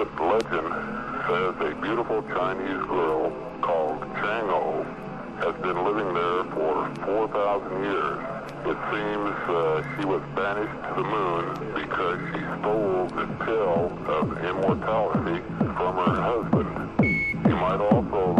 legend says a beautiful Chinese girl called Chang'o has been living there for 4,000 years. It seems uh, she was banished to the moon because she stole the pill of immortality from her husband. You might also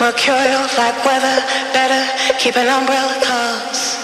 Mercurial like weather, better keep an umbrella cause